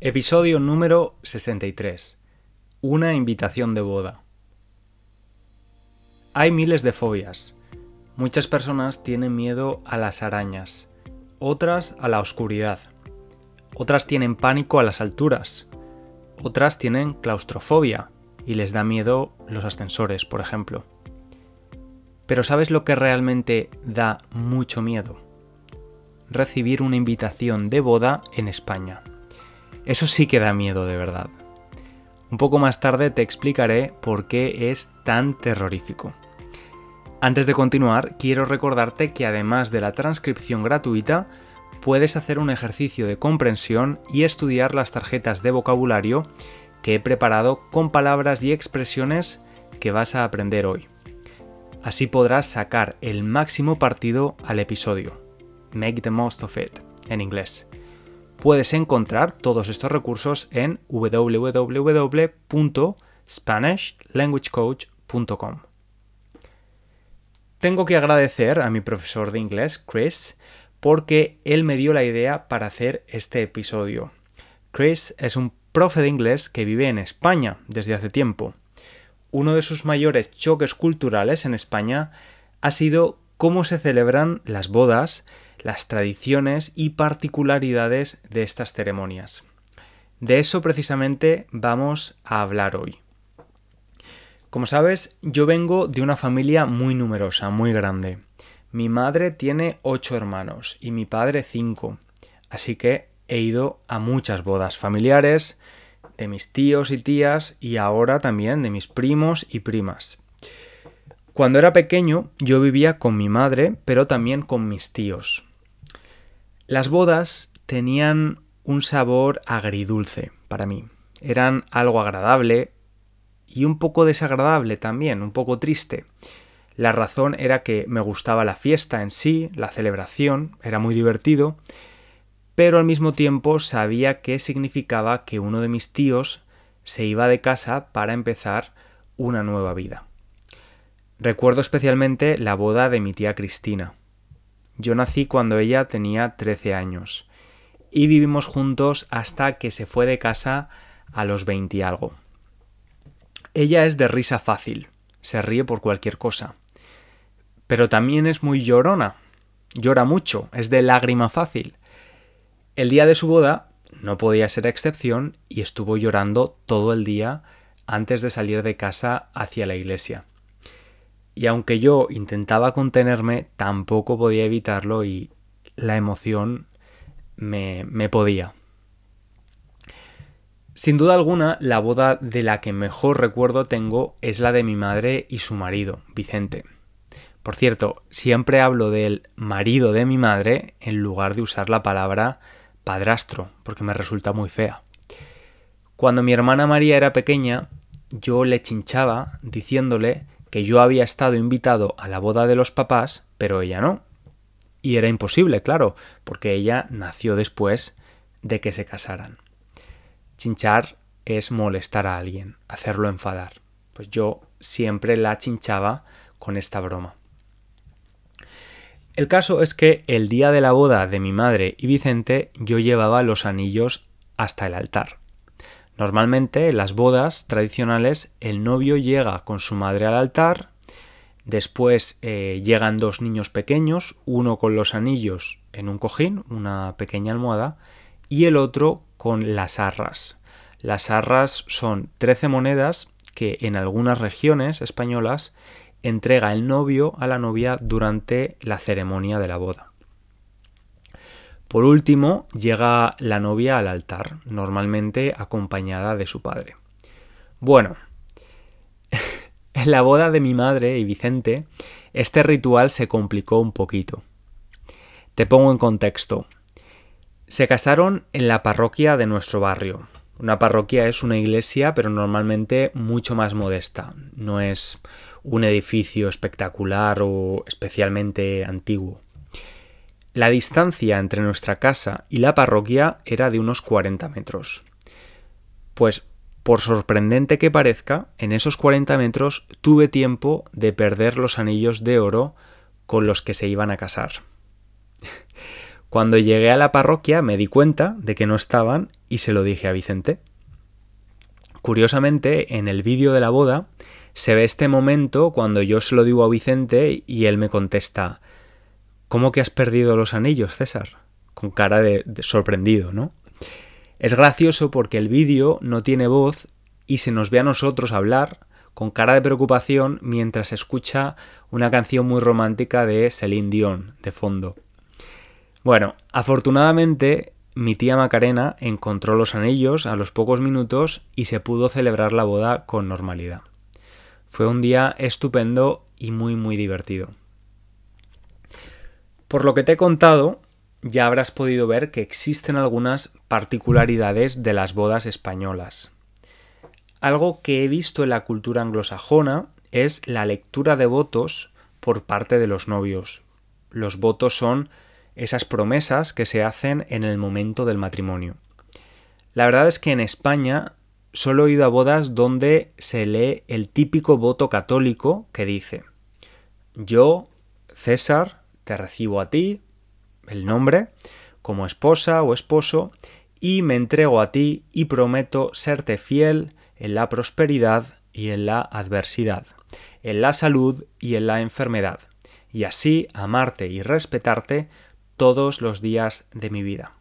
Episodio número 63. Una invitación de boda. Hay miles de fobias. Muchas personas tienen miedo a las arañas, otras a la oscuridad, otras tienen pánico a las alturas, otras tienen claustrofobia y les da miedo los ascensores, por ejemplo. Pero ¿sabes lo que realmente da mucho miedo? Recibir una invitación de boda en España. Eso sí que da miedo de verdad. Un poco más tarde te explicaré por qué es tan terrorífico. Antes de continuar, quiero recordarte que además de la transcripción gratuita, puedes hacer un ejercicio de comprensión y estudiar las tarjetas de vocabulario que he preparado con palabras y expresiones que vas a aprender hoy. Así podrás sacar el máximo partido al episodio. Make the most of it, en inglés. Puedes encontrar todos estos recursos en www.spanishlanguagecoach.com. Tengo que agradecer a mi profesor de inglés, Chris, porque él me dio la idea para hacer este episodio. Chris es un profe de inglés que vive en España desde hace tiempo. Uno de sus mayores choques culturales en España ha sido cómo se celebran las bodas las tradiciones y particularidades de estas ceremonias. De eso precisamente vamos a hablar hoy. Como sabes, yo vengo de una familia muy numerosa, muy grande. Mi madre tiene ocho hermanos y mi padre cinco, así que he ido a muchas bodas familiares, de mis tíos y tías y ahora también de mis primos y primas. Cuando era pequeño yo vivía con mi madre, pero también con mis tíos. Las bodas tenían un sabor agridulce para mí. Eran algo agradable y un poco desagradable también, un poco triste. La razón era que me gustaba la fiesta en sí, la celebración, era muy divertido, pero al mismo tiempo sabía qué significaba que uno de mis tíos se iba de casa para empezar una nueva vida. Recuerdo especialmente la boda de mi tía Cristina. Yo nací cuando ella tenía 13 años y vivimos juntos hasta que se fue de casa a los 20 y algo. Ella es de risa fácil, se ríe por cualquier cosa, pero también es muy llorona, llora mucho, es de lágrima fácil. El día de su boda no podía ser excepción y estuvo llorando todo el día antes de salir de casa hacia la iglesia y aunque yo intentaba contenerme, tampoco podía evitarlo y la emoción me, me podía. Sin duda alguna, la boda de la que mejor recuerdo tengo es la de mi madre y su marido, Vicente. Por cierto, siempre hablo del marido de mi madre en lugar de usar la palabra padrastro, porque me resulta muy fea. Cuando mi hermana María era pequeña, yo le chinchaba diciéndole que yo había estado invitado a la boda de los papás, pero ella no. Y era imposible, claro, porque ella nació después de que se casaran. Chinchar es molestar a alguien, hacerlo enfadar. Pues yo siempre la chinchaba con esta broma. El caso es que el día de la boda de mi madre y Vicente yo llevaba los anillos hasta el altar. Normalmente en las bodas tradicionales el novio llega con su madre al altar, después eh, llegan dos niños pequeños, uno con los anillos en un cojín, una pequeña almohada, y el otro con las arras. Las arras son 13 monedas que en algunas regiones españolas entrega el novio a la novia durante la ceremonia de la boda. Por último, llega la novia al altar, normalmente acompañada de su padre. Bueno, en la boda de mi madre y Vicente, este ritual se complicó un poquito. Te pongo en contexto. Se casaron en la parroquia de nuestro barrio. Una parroquia es una iglesia, pero normalmente mucho más modesta. No es un edificio espectacular o especialmente antiguo. La distancia entre nuestra casa y la parroquia era de unos 40 metros. Pues, por sorprendente que parezca, en esos 40 metros tuve tiempo de perder los anillos de oro con los que se iban a casar. Cuando llegué a la parroquia me di cuenta de que no estaban y se lo dije a Vicente. Curiosamente, en el vídeo de la boda se ve este momento cuando yo se lo digo a Vicente y él me contesta, ¿Cómo que has perdido los anillos, César? Con cara de, sorprendido, ¿no? Es gracioso porque el vídeo no tiene voz y se nos ve a nosotros hablar con cara de preocupación mientras escucha una canción muy romántica de Celine Dion de fondo. Bueno, afortunadamente mi tía Macarena encontró los anillos a los pocos minutos y se pudo celebrar la boda con normalidad. Fue un día estupendo y muy muy divertido. Por lo que te he contado, ya habrás podido ver que existen algunas particularidades de las bodas españolas. Algo que he visto en la cultura anglosajona es la lectura de votos por parte de los novios. Los votos son esas promesas que se hacen en el momento del matrimonio. La verdad es que en España solo he ido a bodas donde se lee el típico voto católico que dice yo, César, te recibo a ti, el nombre, como esposa o esposo, y me entrego a ti y prometo serte fiel en la prosperidad y en la adversidad, en la salud y en la enfermedad, y así amarte y respetarte todos los días de mi vida.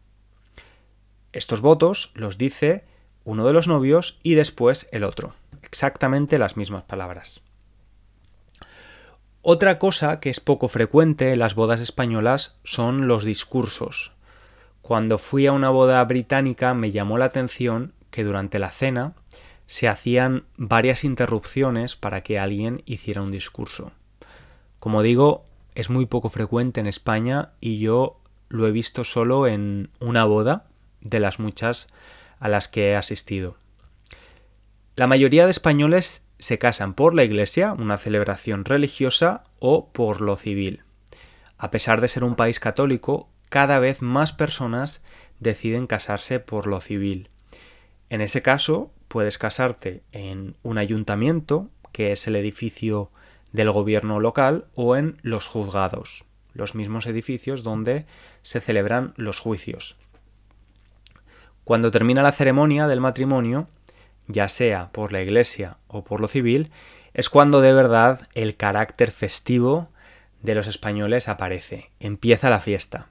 Estos votos los dice uno de los novios y después el otro, exactamente las mismas palabras. Otra cosa que es poco frecuente en las bodas españolas son los discursos. Cuando fui a una boda británica me llamó la atención que durante la cena se hacían varias interrupciones para que alguien hiciera un discurso. Como digo, es muy poco frecuente en España y yo lo he visto solo en una boda de las muchas a las que he asistido. La mayoría de españoles se casan por la iglesia, una celebración religiosa, o por lo civil. A pesar de ser un país católico, cada vez más personas deciden casarse por lo civil. En ese caso, puedes casarte en un ayuntamiento, que es el edificio del gobierno local, o en los juzgados, los mismos edificios donde se celebran los juicios. Cuando termina la ceremonia del matrimonio, ya sea por la iglesia o por lo civil, es cuando de verdad el carácter festivo de los españoles aparece, empieza la fiesta.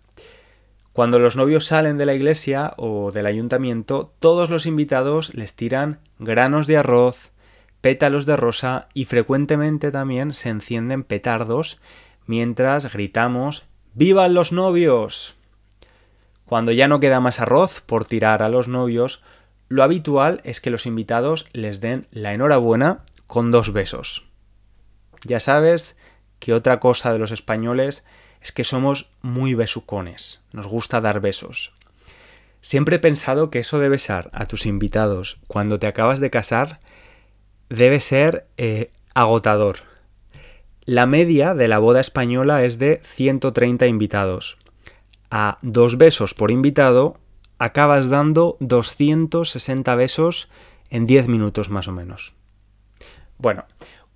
Cuando los novios salen de la iglesia o del ayuntamiento, todos los invitados les tiran granos de arroz, pétalos de rosa y frecuentemente también se encienden petardos mientras gritamos ¡Vivan los novios! Cuando ya no queda más arroz por tirar a los novios, lo habitual es que los invitados les den la enhorabuena con dos besos. Ya sabes que otra cosa de los españoles es que somos muy besucones, nos gusta dar besos. Siempre he pensado que eso de besar a tus invitados cuando te acabas de casar debe ser eh, agotador. La media de la boda española es de 130 invitados. A dos besos por invitado acabas dando 260 besos en 10 minutos más o menos. Bueno,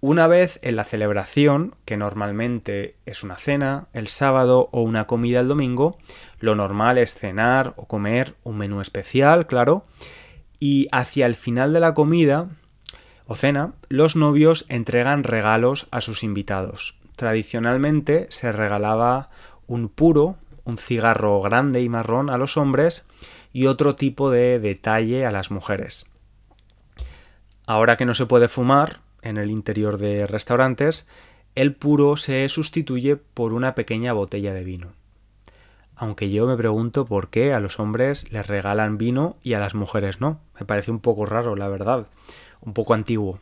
una vez en la celebración, que normalmente es una cena el sábado o una comida el domingo, lo normal es cenar o comer un menú especial, claro, y hacia el final de la comida o cena, los novios entregan regalos a sus invitados. Tradicionalmente se regalaba un puro un cigarro grande y marrón a los hombres y otro tipo de detalle a las mujeres. Ahora que no se puede fumar en el interior de restaurantes, el puro se sustituye por una pequeña botella de vino. Aunque yo me pregunto por qué a los hombres les regalan vino y a las mujeres no. Me parece un poco raro, la verdad. Un poco antiguo.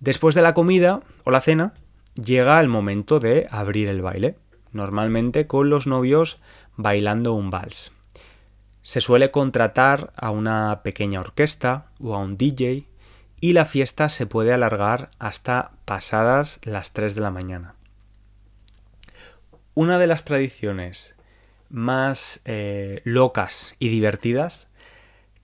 Después de la comida o la cena, llega el momento de abrir el baile normalmente con los novios bailando un vals. Se suele contratar a una pequeña orquesta o a un DJ y la fiesta se puede alargar hasta pasadas las 3 de la mañana. Una de las tradiciones más eh, locas y divertidas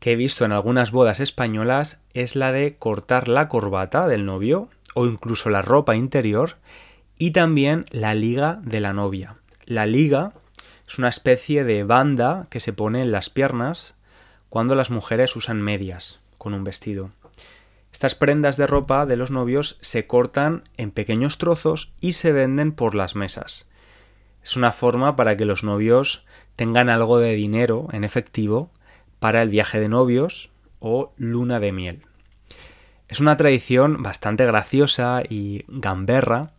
que he visto en algunas bodas españolas es la de cortar la corbata del novio o incluso la ropa interior y también la liga de la novia. La liga Es una especie de banda que se pone en las piernas cuando las mujeres usan medias con un vestido. Estas prendas de ropa de los novios se cortan en pequeños trozos y se venden por las mesas. Es una forma para que los novios tengan algo de dinero en efectivo para el viaje de novios o luna de miel. Es una tradición bastante graciosa y gamberra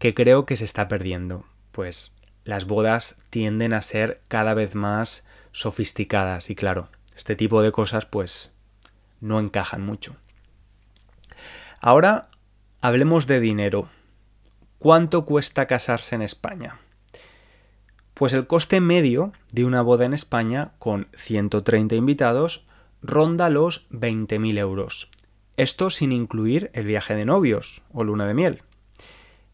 que creo que se está perdiendo, pues las bodas tienden a ser cada vez más sofisticadas y claro, este tipo de cosas pues no encajan mucho. Ahora hablemos de dinero. ¿Cuánto cuesta casarse en España? Pues el coste medio de una boda en España con 130 invitados ronda los 20.000 euros. Esto sin incluir el viaje de novios o luna de miel.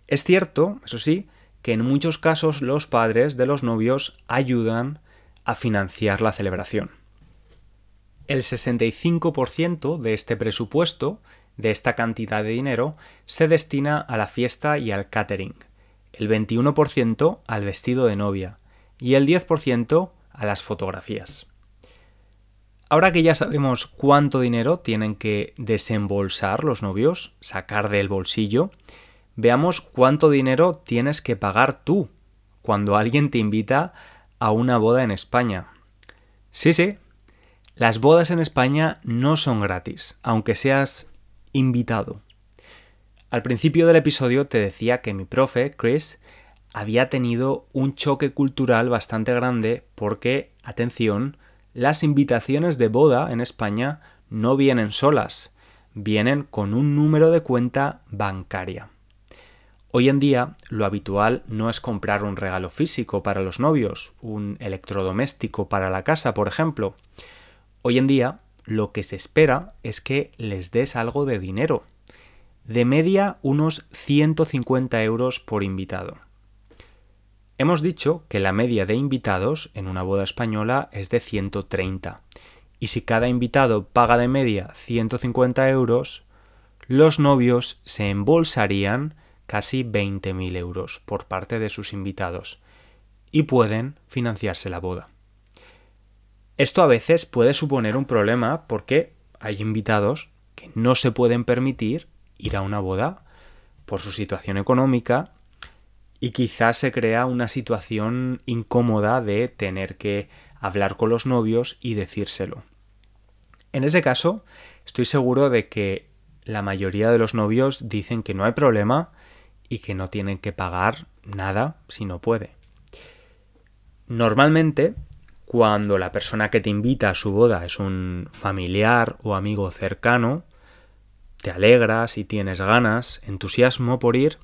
Es cierto, eso sí, que en muchos casos los padres de los novios ayudan a financiar la celebración. El 65% de este presupuesto, de esta cantidad de dinero, se destina a la fiesta y al catering el 21% al vestido de novia y el 10% a las fotografías. Ahora que ya sabemos cuánto dinero tienen que desembolsar los novios, sacar del bolsillo, veamos cuánto dinero tienes que pagar tú cuando alguien te invita a una boda en España. Sí, sí, las bodas en España no son gratis, aunque seas invitado. Al principio del episodio te decía que mi profe, Chris, había tenido un choque cultural bastante grande porque, atención, las invitaciones de boda en España no vienen solas, vienen con un número de cuenta bancaria. Hoy en día lo habitual no es comprar un regalo físico para los novios, un electrodoméstico para la casa, por ejemplo. Hoy en día lo que se espera es que les des algo de dinero, de media unos 150 euros por invitado. Hemos dicho que la media de invitados en una boda española es de 130, y si cada invitado paga de media 150 euros, los novios se embolsarían casi 20.000 euros por parte de sus invitados y pueden financiarse la boda. Esto a veces puede suponer un problema porque hay invitados que no se pueden permitir ir a una boda por su situación económica y quizás se crea una situación incómoda de tener que hablar con los novios y decírselo. En ese caso, estoy seguro de que la mayoría de los novios dicen que no hay problema y que no tienen que pagar nada si no puede. Normalmente, cuando la persona que te invita a su boda es un familiar o amigo cercano, te alegras y tienes ganas, entusiasmo por ir,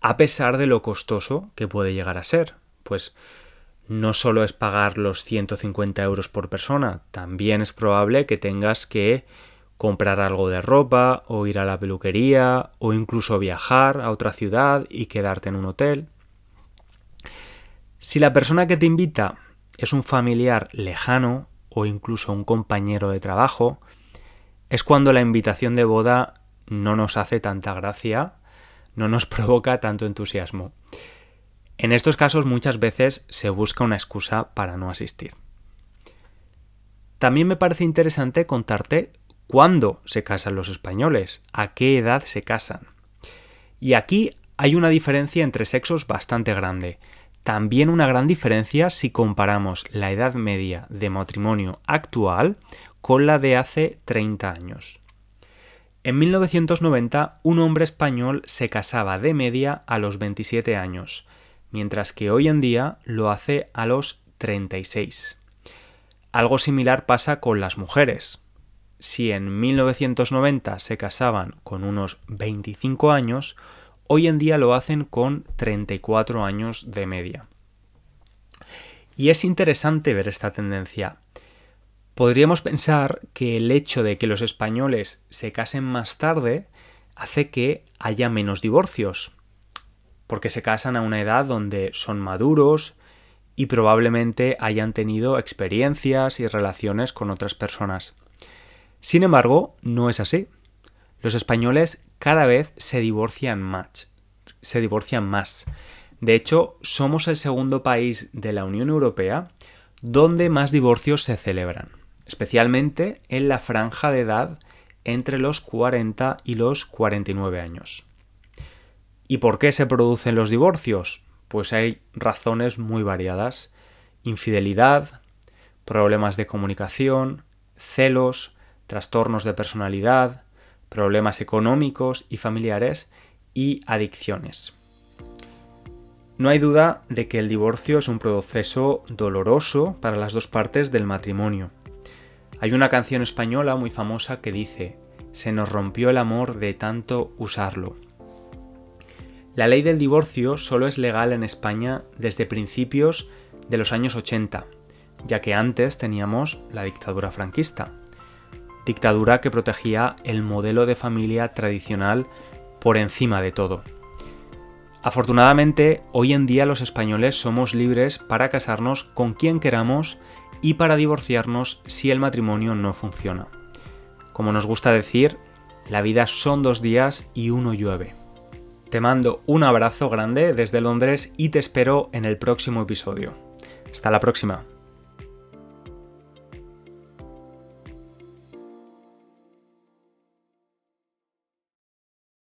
a pesar de lo costoso que puede llegar a ser. Pues no solo es pagar los 150 euros por persona, también es probable que tengas que comprar algo de ropa o ir a la peluquería o incluso viajar a otra ciudad y quedarte en un hotel. Si la persona que te invita es un familiar lejano o incluso un compañero de trabajo, es cuando la invitación de boda no nos hace tanta gracia, no nos provoca tanto entusiasmo. En estos casos muchas veces se busca una excusa para no asistir. También me parece interesante contarte cuándo se casan los españoles, a qué edad se casan. Y aquí hay una diferencia entre sexos bastante grande. También una gran diferencia si comparamos la edad media de matrimonio actual con la de hace 30 años. En 1990, un hombre español se casaba de media a los 27 años, mientras que hoy en día lo hace a los 36. Algo similar pasa con las mujeres. Si en 1990 se casaban con unos 25 años, hoy en día lo hacen con 34 años de media. Y es interesante ver esta tendencia. Podríamos pensar que el hecho de que los españoles se casen más tarde hace que haya menos divorcios, porque se casan a una edad donde son maduros y probablemente hayan tenido experiencias y relaciones con otras personas. Sin embargo, no es así. Los españoles cada vez se divorcian más. Se divorcian más. De hecho, somos el segundo país de la Unión Europea donde más divorcios se celebran, especialmente en la franja de edad entre los 40 y los 49 años. ¿Y por qué se producen los divorcios? Pues hay razones muy variadas. Infidelidad, problemas de comunicación, celos, trastornos de personalidad, problemas económicos y familiares y adicciones. No hay duda de que el divorcio es un proceso doloroso para las dos partes del matrimonio. Hay una canción española muy famosa que dice, se nos rompió el amor de tanto usarlo. La ley del divorcio solo es legal en España desde principios de los años 80, ya que antes teníamos la dictadura franquista, dictadura que protegía el modelo de familia tradicional por encima de todo. Afortunadamente, hoy en día los españoles somos libres para casarnos con quien queramos y para divorciarnos si el matrimonio no funciona. Como nos gusta decir, la vida son dos días y uno llueve. Te mando un abrazo grande desde Londres y te espero en el próximo episodio. Hasta la próxima.